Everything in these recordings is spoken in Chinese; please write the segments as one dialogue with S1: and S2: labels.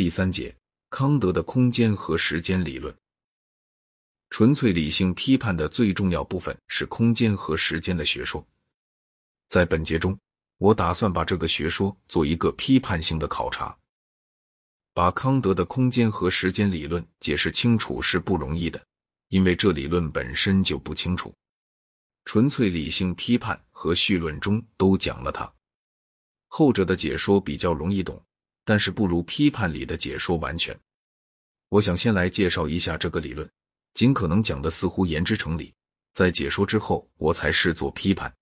S1: 第三节，康德的空间和时间理论。纯粹理性批判的最重要部分是空间和时间的学说。在本节中，我打算把这个学说做一个批判性的考察。把康德的空间和时间理论解释清楚是不容易的，因为这理论本身就不清楚。纯粹理性批判和绪论中都讲了它，后者的解说比较容易懂。但是不如批判里的解说完全。我想先来介绍一下这个理论，尽可能讲的似乎言之成理。在解说之后，我才试作批判。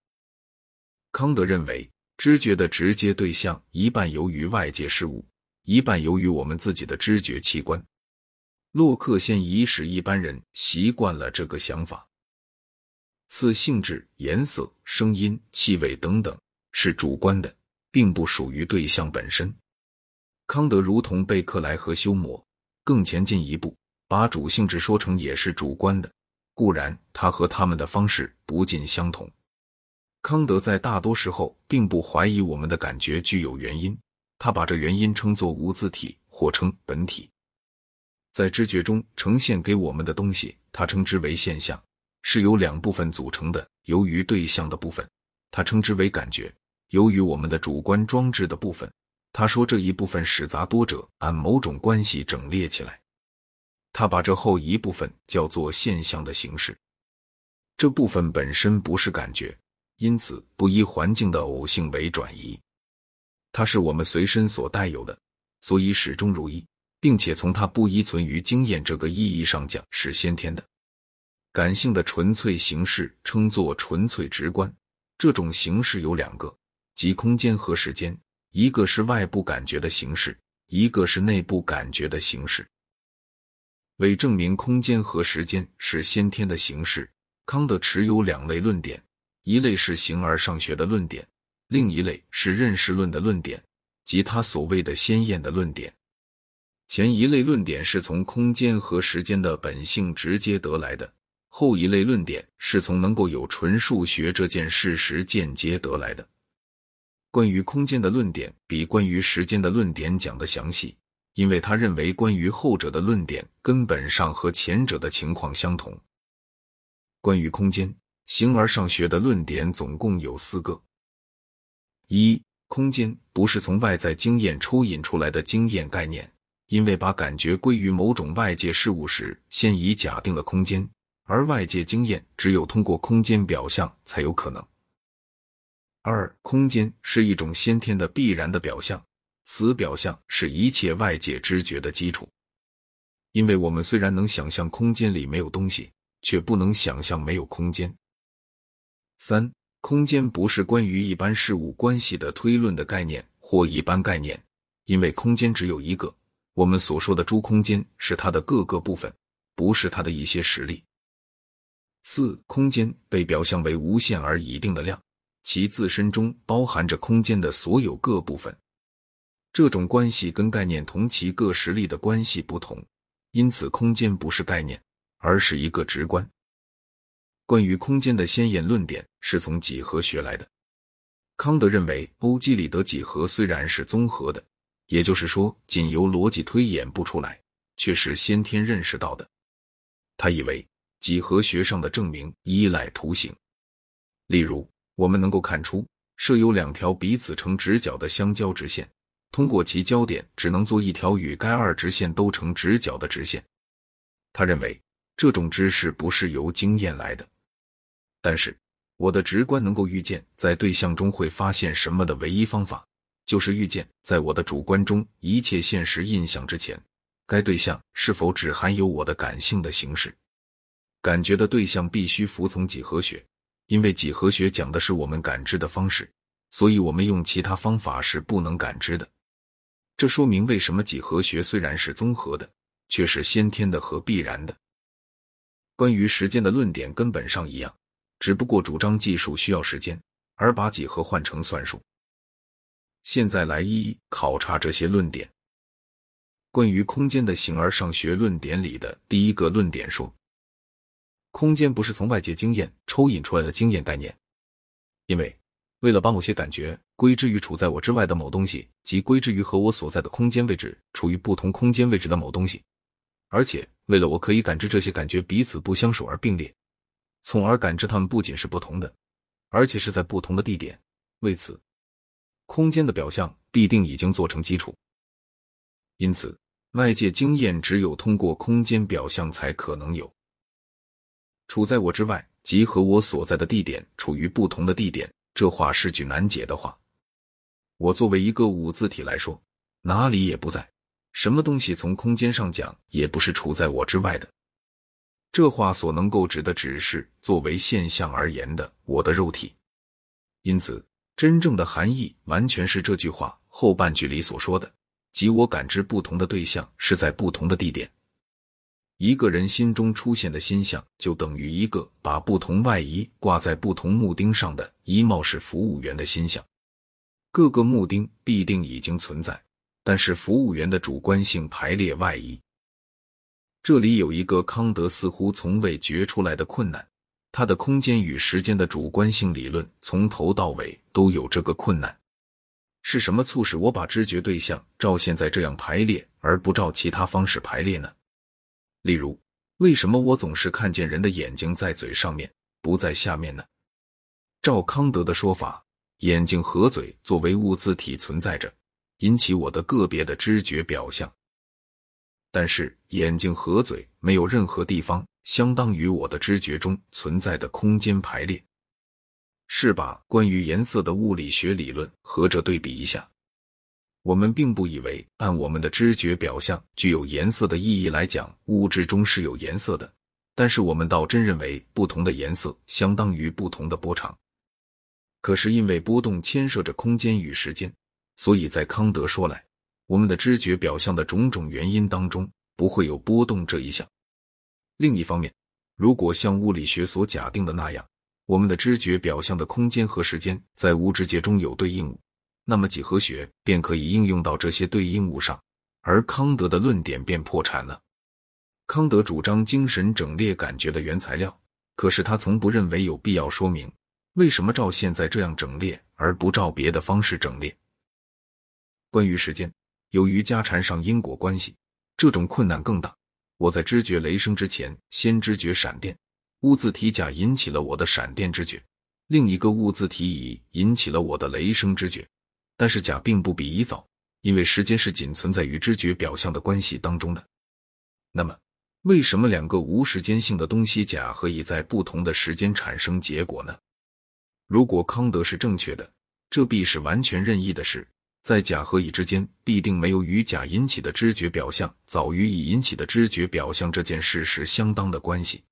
S1: 康德认为，知觉的直接对象一半由于外界事物，一半由于我们自己的知觉器官。洛克现已使一般人习惯了这个想法。此性质、颜色、声音、气味等等是主观的，并不属于对象本身。康德如同贝克莱和休谟，更前进一步，把主性质说成也是主观的。固然，他和他们的方式不尽相同。康德在大多时候并不怀疑我们的感觉具有原因，他把这原因称作无自体，或称本体。在知觉中呈现给我们的东西，他称之为现象，是由两部分组成的。由于对象的部分，他称之为感觉；由于我们的主观装置的部分。他说这一部分使杂多者按某种关系整列起来，他把这后一部分叫做现象的形式。这部分本身不是感觉，因此不依环境的偶性为转移。它是我们随身所带有的，所以始终如一，并且从它不依存于经验这个意义上讲是先天的。感性的纯粹形式称作纯粹直观。这种形式有两个，即空间和时间。一个是外部感觉的形式，一个是内部感觉的形式。为证明空间和时间是先天的形式，康德持有两类论点：一类是形而上学的论点，另一类是认识论的论点，即他所谓的先验的论点。前一类论点是从空间和时间的本性直接得来的，后一类论点是从能够有纯数学这件事实间接得来的。关于空间的论点比关于时间的论点讲得详细，因为他认为关于后者的论点根本上和前者的情况相同。关于空间，形而上学的论点总共有四个：一、空间不是从外在经验抽引出来的经验概念，因为把感觉归于某种外界事物时，先已假定了空间，而外界经验只有通过空间表象才有可能。二，空间是一种先天的必然的表象，此表象是一切外界知觉的基础。因为我们虽然能想象空间里没有东西，却不能想象没有空间。三，空间不是关于一般事物关系的推论的概念或一般概念，因为空间只有一个。我们所说的诸空间是它的各个部分，不是它的一些实例。四，空间被表象为无限而一定的量。其自身中包含着空间的所有各部分，这种关系跟概念同其各实例的关系不同，因此空间不是概念，而是一个直观。关于空间的先验论点是从几何学来的。康德认为，欧几里得几何虽然是综合的，也就是说，仅由逻辑推演不出来，却是先天认识到的。他以为几何学上的证明依赖图形，例如。我们能够看出，设有两条彼此成直角的相交直线，通过其交点只能做一条与该二直线都成直角的直线。他认为这种知识不是由经验来的，但是我的直观能够预见在对象中会发现什么的唯一方法，就是预见在我的主观中一切现实印象之前，该对象是否只含有我的感性的形式。感觉的对象必须服从几何学。因为几何学讲的是我们感知的方式，所以我们用其他方法是不能感知的。这说明为什么几何学虽然是综合的，却是先天的和必然的。关于时间的论点根本上一样，只不过主张技术需要时间，而把几何换成算术。现在来一一考察这些论点。关于空间的形而上学论点里的第一个论点说。空间不是从外界经验抽引出来的经验概念，因为为了把某些感觉归之于处在我之外的某东西，即归之于和我所在的空间位置处于不同空间位置的某东西，而且为了我可以感知这些感觉彼此不相属而并列，从而感知它们不仅是不同的，而且是在不同的地点。为此，空间的表象必定已经做成基础。因此，外界经验只有通过空间表象才可能有。处在我之外，即和我所在的地点处于不同的地点。这话是句难解的话。我作为一个五字体来说，哪里也不在，什么东西从空间上讲也不是处在我之外的。这话所能够指的只是作为现象而言的我的肉体。因此，真正的含义完全是这句话后半句里所说的，即我感知不同的对象是在不同的地点。一个人心中出现的心象，就等于一个把不同外衣挂在不同木钉上的衣帽式服务员的心象。各个木钉必定已经存在，但是服务员的主观性排列外衣。这里有一个康德似乎从未觉出来的困难，他的空间与时间的主观性理论从头到尾都有这个困难。是什么促使我把知觉对象照现在这样排列，而不照其他方式排列呢？例如，为什么我总是看见人的眼睛在嘴上面，不在下面呢？照康德的说法，眼睛和嘴作为物自体存在着，引起我的个别的知觉表象。但是，眼睛和嘴没有任何地方相当于我的知觉中存在的空间排列。是把关于颜色的物理学理论和这对比一下。我们并不以为按我们的知觉表象具有颜色的意义来讲，物质中是有颜色的。但是我们倒真认为不同的颜色相当于不同的波长。可是因为波动牵涉着空间与时间，所以在康德说来，我们的知觉表象的种种原因当中不会有波动这一项。另一方面，如果像物理学所假定的那样，我们的知觉表象的空间和时间在物质界中有对应物。那么几何学便可以应用到这些对应物上，而康德的论点便破产了。康德主张精神整列感觉的原材料，可是他从不认为有必要说明为什么照现在这样整列，而不照别的方式整列。关于时间，由于家缠上因果关系，这种困难更大。我在知觉雷声之前，先知觉闪电，物自体甲引起了我的闪电知觉，另一个物自体乙引起了我的雷声知觉。但是甲并不比乙早，因为时间是仅存在于知觉表象的关系当中的。那么，为什么两个无时间性的东西甲和乙在不同的时间产生结果呢？如果康德是正确的，这必是完全任意的事，在甲和乙之间必定没有与甲引起的知觉表象早于乙引起的知觉表象这件事实相当的关系。